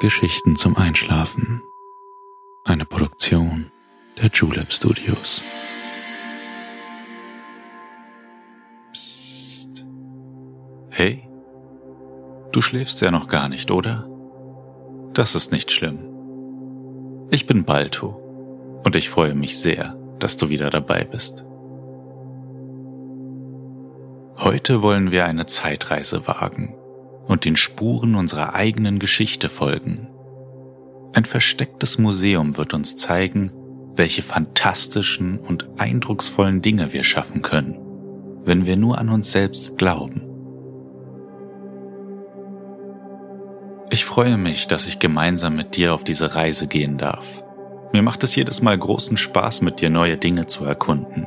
Geschichten zum Einschlafen. Eine Produktion der Julep Studios. Psst. Hey, du schläfst ja noch gar nicht, oder? Das ist nicht schlimm. Ich bin Balto und ich freue mich sehr, dass du wieder dabei bist. Heute wollen wir eine Zeitreise wagen und den Spuren unserer eigenen Geschichte folgen. Ein verstecktes Museum wird uns zeigen, welche fantastischen und eindrucksvollen Dinge wir schaffen können, wenn wir nur an uns selbst glauben. Ich freue mich, dass ich gemeinsam mit dir auf diese Reise gehen darf. Mir macht es jedes Mal großen Spaß, mit dir neue Dinge zu erkunden.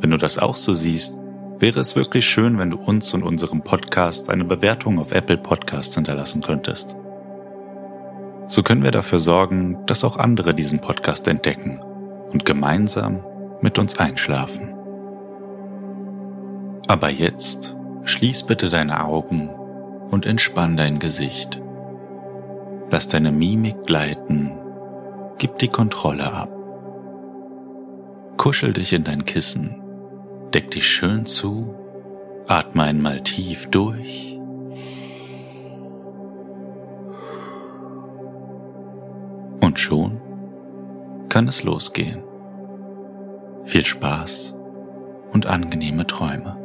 Wenn du das auch so siehst, wäre es wirklich schön, wenn du uns und unserem Podcast eine Bewertung auf Apple Podcasts hinterlassen könntest. So können wir dafür sorgen, dass auch andere diesen Podcast entdecken und gemeinsam mit uns einschlafen. Aber jetzt schließ bitte deine Augen und entspann dein Gesicht. Lass deine Mimik gleiten, gib die Kontrolle ab. Kuschel dich in dein Kissen Deck dich schön zu, atme einmal tief durch. Und schon kann es losgehen. Viel Spaß und angenehme Träume.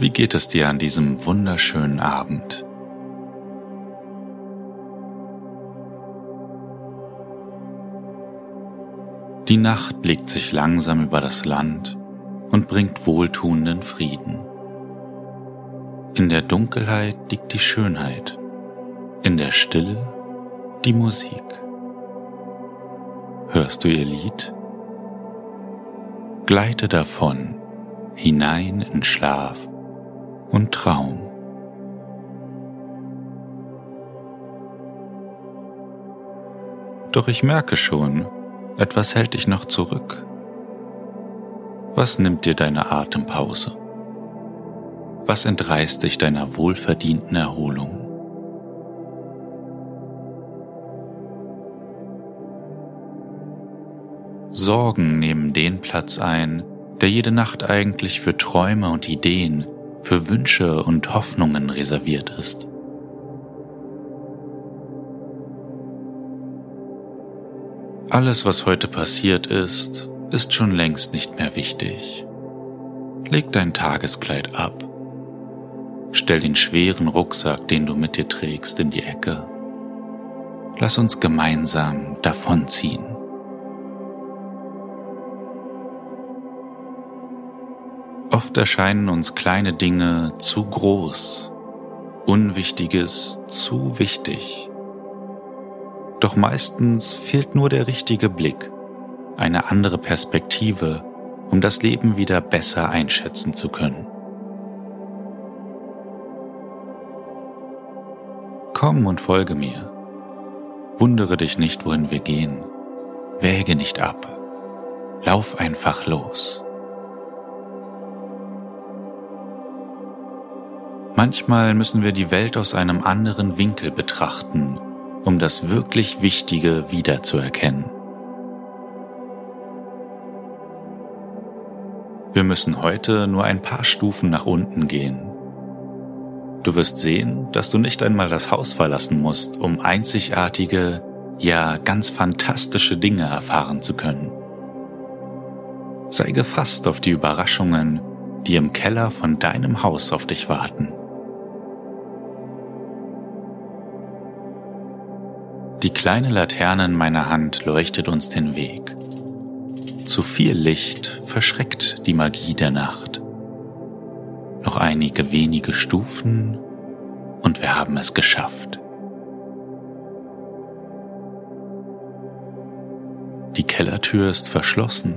Wie geht es dir an diesem wunderschönen Abend? Die Nacht legt sich langsam über das Land und bringt wohltuenden Frieden. In der Dunkelheit liegt die Schönheit, in der Stille die Musik. Hörst du ihr Lied? Gleite davon hinein in Schlaf und Traum. Doch ich merke schon, etwas hält dich noch zurück. Was nimmt dir deine Atempause? Was entreißt dich deiner wohlverdienten Erholung? Sorgen nehmen den Platz ein, der jede Nacht eigentlich für Träume und Ideen für Wünsche und Hoffnungen reserviert ist. Alles, was heute passiert ist, ist schon längst nicht mehr wichtig. Leg dein Tageskleid ab. Stell den schweren Rucksack, den du mit dir trägst, in die Ecke. Lass uns gemeinsam davonziehen. Oft erscheinen uns kleine Dinge zu groß, Unwichtiges zu wichtig. Doch meistens fehlt nur der richtige Blick, eine andere Perspektive, um das Leben wieder besser einschätzen zu können. Komm und folge mir. Wundere dich nicht, wohin wir gehen. Wäge nicht ab. Lauf einfach los. Manchmal müssen wir die Welt aus einem anderen Winkel betrachten, um das wirklich Wichtige wiederzuerkennen. Wir müssen heute nur ein paar Stufen nach unten gehen. Du wirst sehen, dass du nicht einmal das Haus verlassen musst, um einzigartige, ja ganz fantastische Dinge erfahren zu können. Sei gefasst auf die Überraschungen, die im Keller von deinem Haus auf dich warten. Die kleine Laterne in meiner Hand leuchtet uns den Weg. Zu viel Licht verschreckt die Magie der Nacht. Noch einige wenige Stufen und wir haben es geschafft. Die Kellertür ist verschlossen.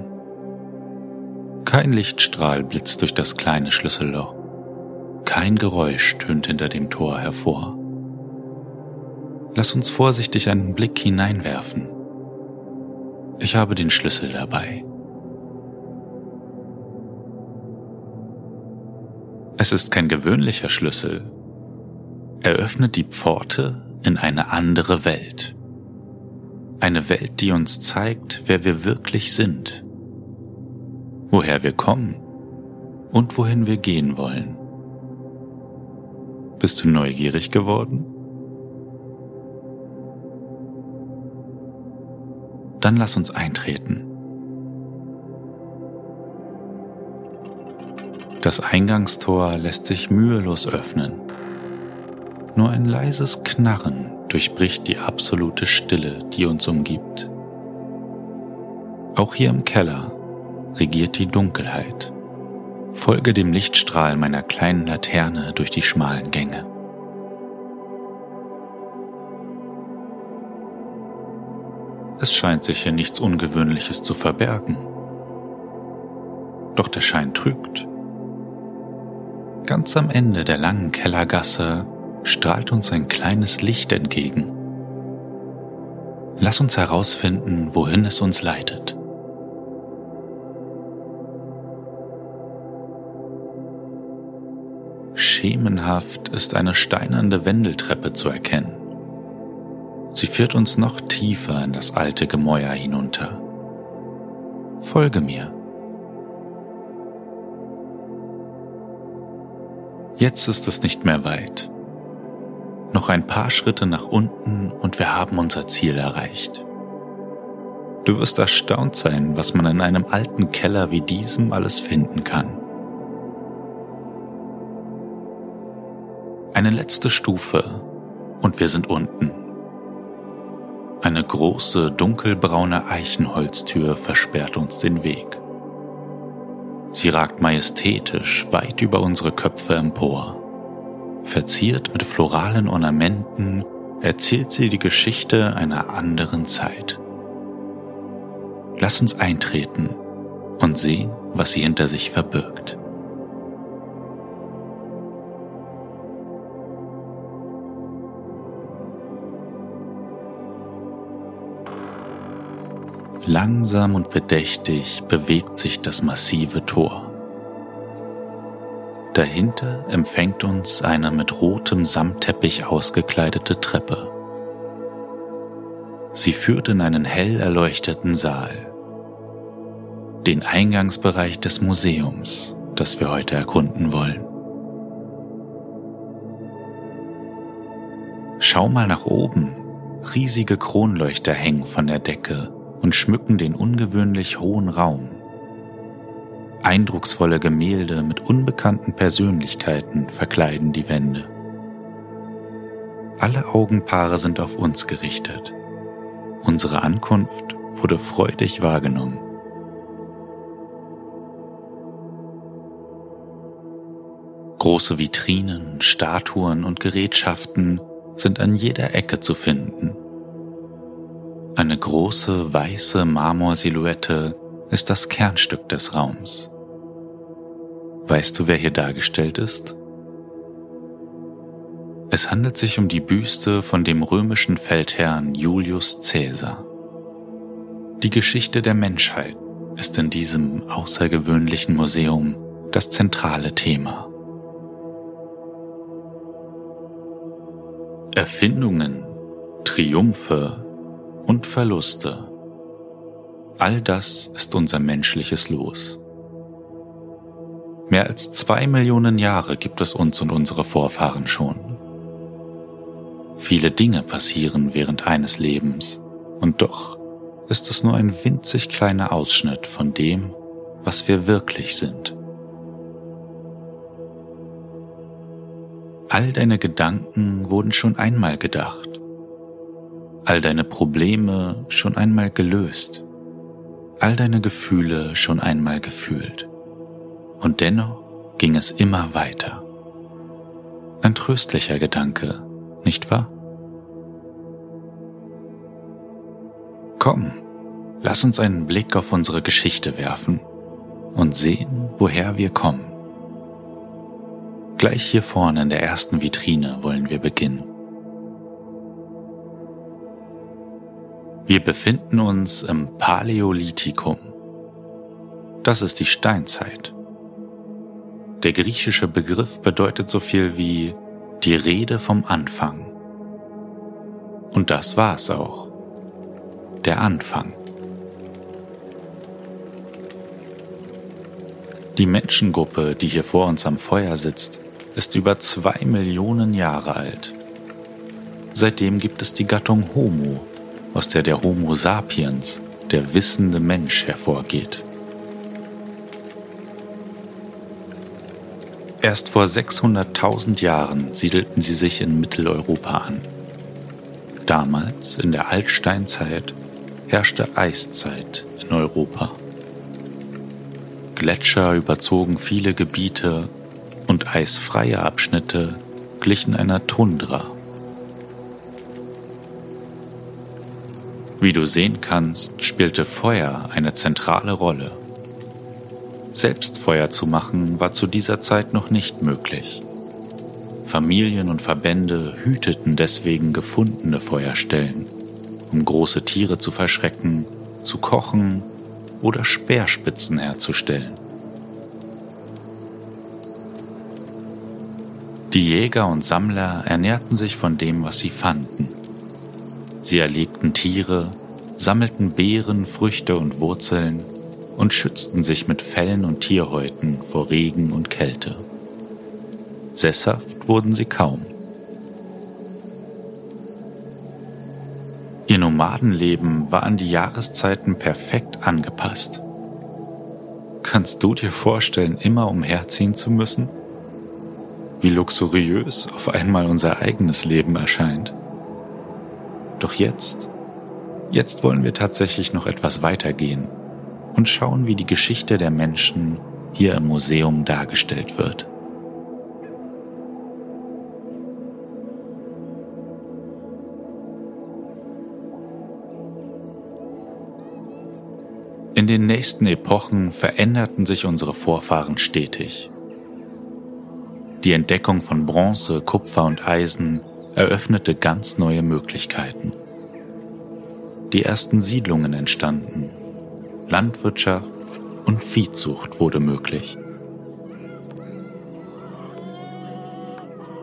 Kein Lichtstrahl blitzt durch das kleine Schlüsselloch. Kein Geräusch tönt hinter dem Tor hervor. Lass uns vorsichtig einen Blick hineinwerfen. Ich habe den Schlüssel dabei. Es ist kein gewöhnlicher Schlüssel. Er öffnet die Pforte in eine andere Welt. Eine Welt, die uns zeigt, wer wir wirklich sind, woher wir kommen und wohin wir gehen wollen. Bist du neugierig geworden? Dann lass uns eintreten. Das Eingangstor lässt sich mühelos öffnen. Nur ein leises Knarren durchbricht die absolute Stille, die uns umgibt. Auch hier im Keller regiert die Dunkelheit. Folge dem Lichtstrahl meiner kleinen Laterne durch die schmalen Gänge. Es scheint sich hier nichts Ungewöhnliches zu verbergen. Doch der Schein trügt. Ganz am Ende der langen Kellergasse strahlt uns ein kleines Licht entgegen. Lass uns herausfinden, wohin es uns leitet. Schemenhaft ist eine steinerne Wendeltreppe zu erkennen. Sie führt uns noch tiefer in das alte Gemäuer hinunter. Folge mir. Jetzt ist es nicht mehr weit. Noch ein paar Schritte nach unten und wir haben unser Ziel erreicht. Du wirst erstaunt sein, was man in einem alten Keller wie diesem alles finden kann. Eine letzte Stufe und wir sind unten. Eine große dunkelbraune Eichenholztür versperrt uns den Weg. Sie ragt majestätisch weit über unsere Köpfe empor. Verziert mit floralen Ornamenten erzählt sie die Geschichte einer anderen Zeit. Lass uns eintreten und sehen, was sie hinter sich verbirgt. Langsam und bedächtig bewegt sich das massive Tor. Dahinter empfängt uns eine mit rotem Samtteppich ausgekleidete Treppe. Sie führt in einen hell erleuchteten Saal, den Eingangsbereich des Museums, das wir heute erkunden wollen. Schau mal nach oben, riesige Kronleuchter hängen von der Decke und schmücken den ungewöhnlich hohen Raum. Eindrucksvolle Gemälde mit unbekannten Persönlichkeiten verkleiden die Wände. Alle Augenpaare sind auf uns gerichtet. Unsere Ankunft wurde freudig wahrgenommen. Große Vitrinen, Statuen und Gerätschaften sind an jeder Ecke zu finden. Eine große weiße Marmorsilhouette ist das Kernstück des Raums. Weißt du, wer hier dargestellt ist? Es handelt sich um die Büste von dem römischen Feldherrn Julius Caesar. Die Geschichte der Menschheit ist in diesem außergewöhnlichen Museum das zentrale Thema. Erfindungen, Triumphe und Verluste. All das ist unser menschliches Los. Mehr als zwei Millionen Jahre gibt es uns und unsere Vorfahren schon. Viele Dinge passieren während eines Lebens und doch ist es nur ein winzig kleiner Ausschnitt von dem, was wir wirklich sind. All deine Gedanken wurden schon einmal gedacht all deine Probleme schon einmal gelöst, all deine Gefühle schon einmal gefühlt. Und dennoch ging es immer weiter. Ein tröstlicher Gedanke, nicht wahr? Komm, lass uns einen Blick auf unsere Geschichte werfen und sehen, woher wir kommen. Gleich hier vorne in der ersten Vitrine wollen wir beginnen. Wir befinden uns im Paläolithikum. Das ist die Steinzeit. Der griechische Begriff bedeutet so viel wie die Rede vom Anfang. Und das war es auch. Der Anfang. Die Menschengruppe, die hier vor uns am Feuer sitzt, ist über zwei Millionen Jahre alt. Seitdem gibt es die Gattung Homo, aus der der Homo sapiens, der wissende Mensch, hervorgeht. Erst vor 600.000 Jahren siedelten sie sich in Mitteleuropa an. Damals, in der Altsteinzeit, herrschte Eiszeit in Europa. Gletscher überzogen viele Gebiete und eisfreie Abschnitte glichen einer Tundra. Wie du sehen kannst, spielte Feuer eine zentrale Rolle. Selbst Feuer zu machen war zu dieser Zeit noch nicht möglich. Familien und Verbände hüteten deswegen gefundene Feuerstellen, um große Tiere zu verschrecken, zu kochen oder Speerspitzen herzustellen. Die Jäger und Sammler ernährten sich von dem, was sie fanden. Sie erlegten Tiere, sammelten Beeren, Früchte und Wurzeln und schützten sich mit Fellen und Tierhäuten vor Regen und Kälte. Sesshaft wurden sie kaum. Ihr Nomadenleben war an die Jahreszeiten perfekt angepasst. Kannst du dir vorstellen, immer umherziehen zu müssen? Wie luxuriös auf einmal unser eigenes Leben erscheint. Doch jetzt, jetzt wollen wir tatsächlich noch etwas weitergehen und schauen, wie die Geschichte der Menschen hier im Museum dargestellt wird. In den nächsten Epochen veränderten sich unsere Vorfahren stetig. Die Entdeckung von Bronze, Kupfer und Eisen eröffnete ganz neue Möglichkeiten. Die ersten Siedlungen entstanden, Landwirtschaft und Viehzucht wurde möglich.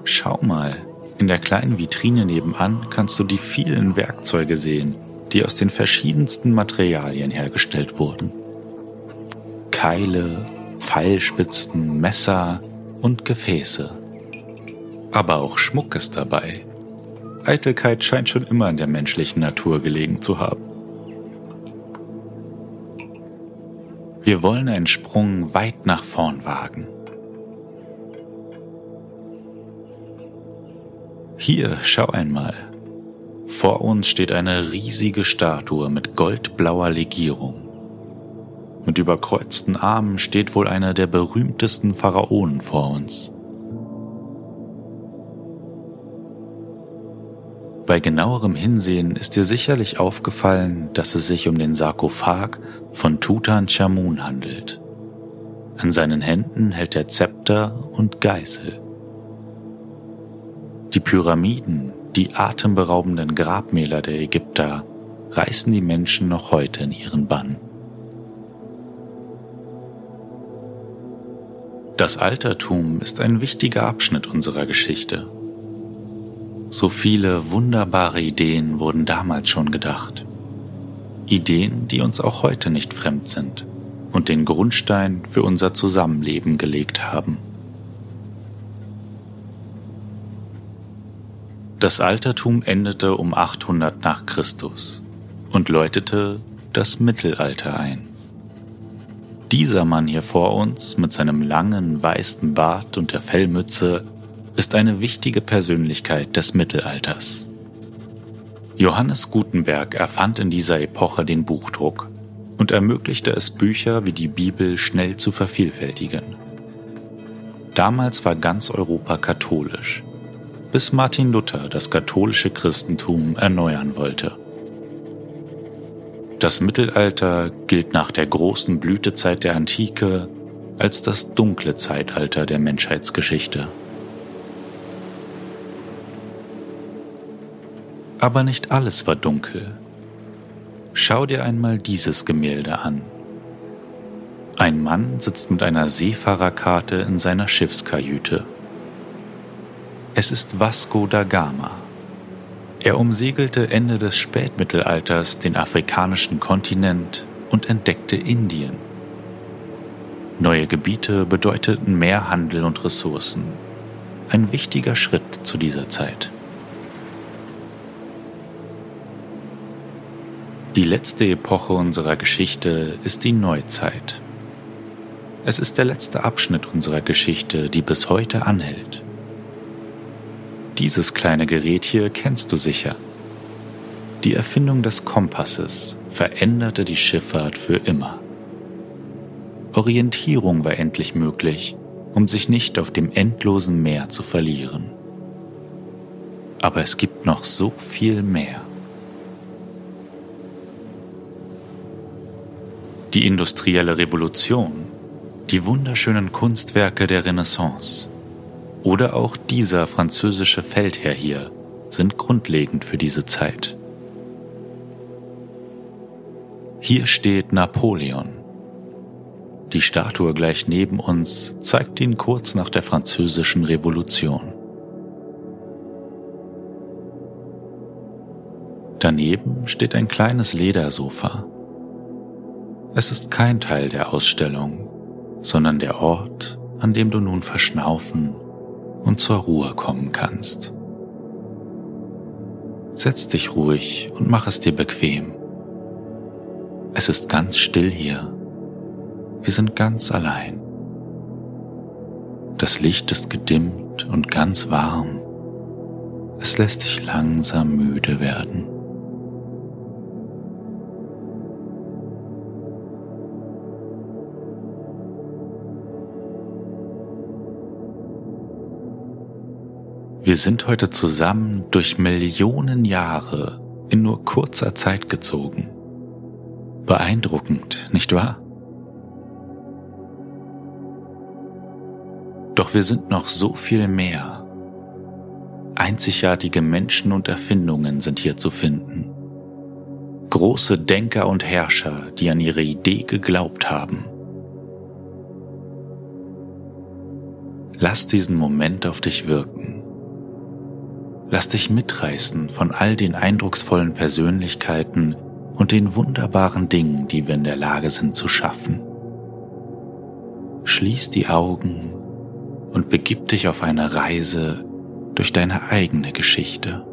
Schau mal, in der kleinen Vitrine nebenan kannst du die vielen Werkzeuge sehen, die aus den verschiedensten Materialien hergestellt wurden. Keile, Pfeilspitzen, Messer und Gefäße aber auch Schmuck ist dabei. Eitelkeit scheint schon immer in der menschlichen Natur gelegen zu haben. Wir wollen einen Sprung weit nach vorn wagen. Hier, schau einmal. Vor uns steht eine riesige Statue mit goldblauer Legierung. Mit überkreuzten Armen steht wohl einer der berühmtesten Pharaonen vor uns. Bei genauerem Hinsehen ist dir sicherlich aufgefallen, dass es sich um den Sarkophag von Tutanchamun handelt. An seinen Händen hält er Zepter und Geißel. Die Pyramiden, die atemberaubenden Grabmäler der Ägypter, reißen die Menschen noch heute in ihren Bann. Das Altertum ist ein wichtiger Abschnitt unserer Geschichte. So viele wunderbare Ideen wurden damals schon gedacht. Ideen, die uns auch heute nicht fremd sind und den Grundstein für unser Zusammenleben gelegt haben. Das Altertum endete um 800 nach Christus und läutete das Mittelalter ein. Dieser Mann hier vor uns mit seinem langen weißen Bart und der Fellmütze ist eine wichtige Persönlichkeit des Mittelalters. Johannes Gutenberg erfand in dieser Epoche den Buchdruck und ermöglichte es Bücher wie die Bibel schnell zu vervielfältigen. Damals war ganz Europa katholisch, bis Martin Luther das katholische Christentum erneuern wollte. Das Mittelalter gilt nach der großen Blütezeit der Antike als das dunkle Zeitalter der Menschheitsgeschichte. Aber nicht alles war dunkel. Schau dir einmal dieses Gemälde an. Ein Mann sitzt mit einer Seefahrerkarte in seiner Schiffskajüte. Es ist Vasco da Gama. Er umsegelte Ende des Spätmittelalters den afrikanischen Kontinent und entdeckte Indien. Neue Gebiete bedeuteten mehr Handel und Ressourcen. Ein wichtiger Schritt zu dieser Zeit. Die letzte Epoche unserer Geschichte ist die Neuzeit. Es ist der letzte Abschnitt unserer Geschichte, die bis heute anhält. Dieses kleine Gerät hier kennst du sicher. Die Erfindung des Kompasses veränderte die Schifffahrt für immer. Orientierung war endlich möglich, um sich nicht auf dem endlosen Meer zu verlieren. Aber es gibt noch so viel mehr. Die industrielle Revolution die wunderschönen Kunstwerke der Renaissance oder auch dieser französische Feldherr hier sind grundlegend für diese Zeit. Hier steht Napoleon. Die Statue gleich neben uns zeigt ihn kurz nach der französischen Revolution. Daneben steht ein kleines Ledersofa. Es ist kein Teil der Ausstellung, sondern der Ort, an dem du nun verschnaufen und zur Ruhe kommen kannst. Setz dich ruhig und mach es dir bequem. Es ist ganz still hier. Wir sind ganz allein. Das Licht ist gedimmt und ganz warm. Es lässt dich langsam müde werden. Sind heute zusammen durch Millionen Jahre in nur kurzer Zeit gezogen. Beeindruckend, nicht wahr? Doch wir sind noch so viel mehr. Einzigartige Menschen und Erfindungen sind hier zu finden. Große Denker und Herrscher, die an ihre Idee geglaubt haben. Lass diesen Moment auf dich wirken. Lass dich mitreißen von all den eindrucksvollen Persönlichkeiten und den wunderbaren Dingen, die wir in der Lage sind zu schaffen. Schließ die Augen und begib dich auf eine Reise durch deine eigene Geschichte.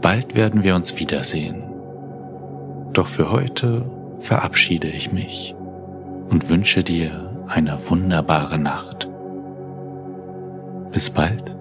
Bald werden wir uns wiedersehen. Doch für heute verabschiede ich mich und wünsche dir eine wunderbare Nacht. Bis bald.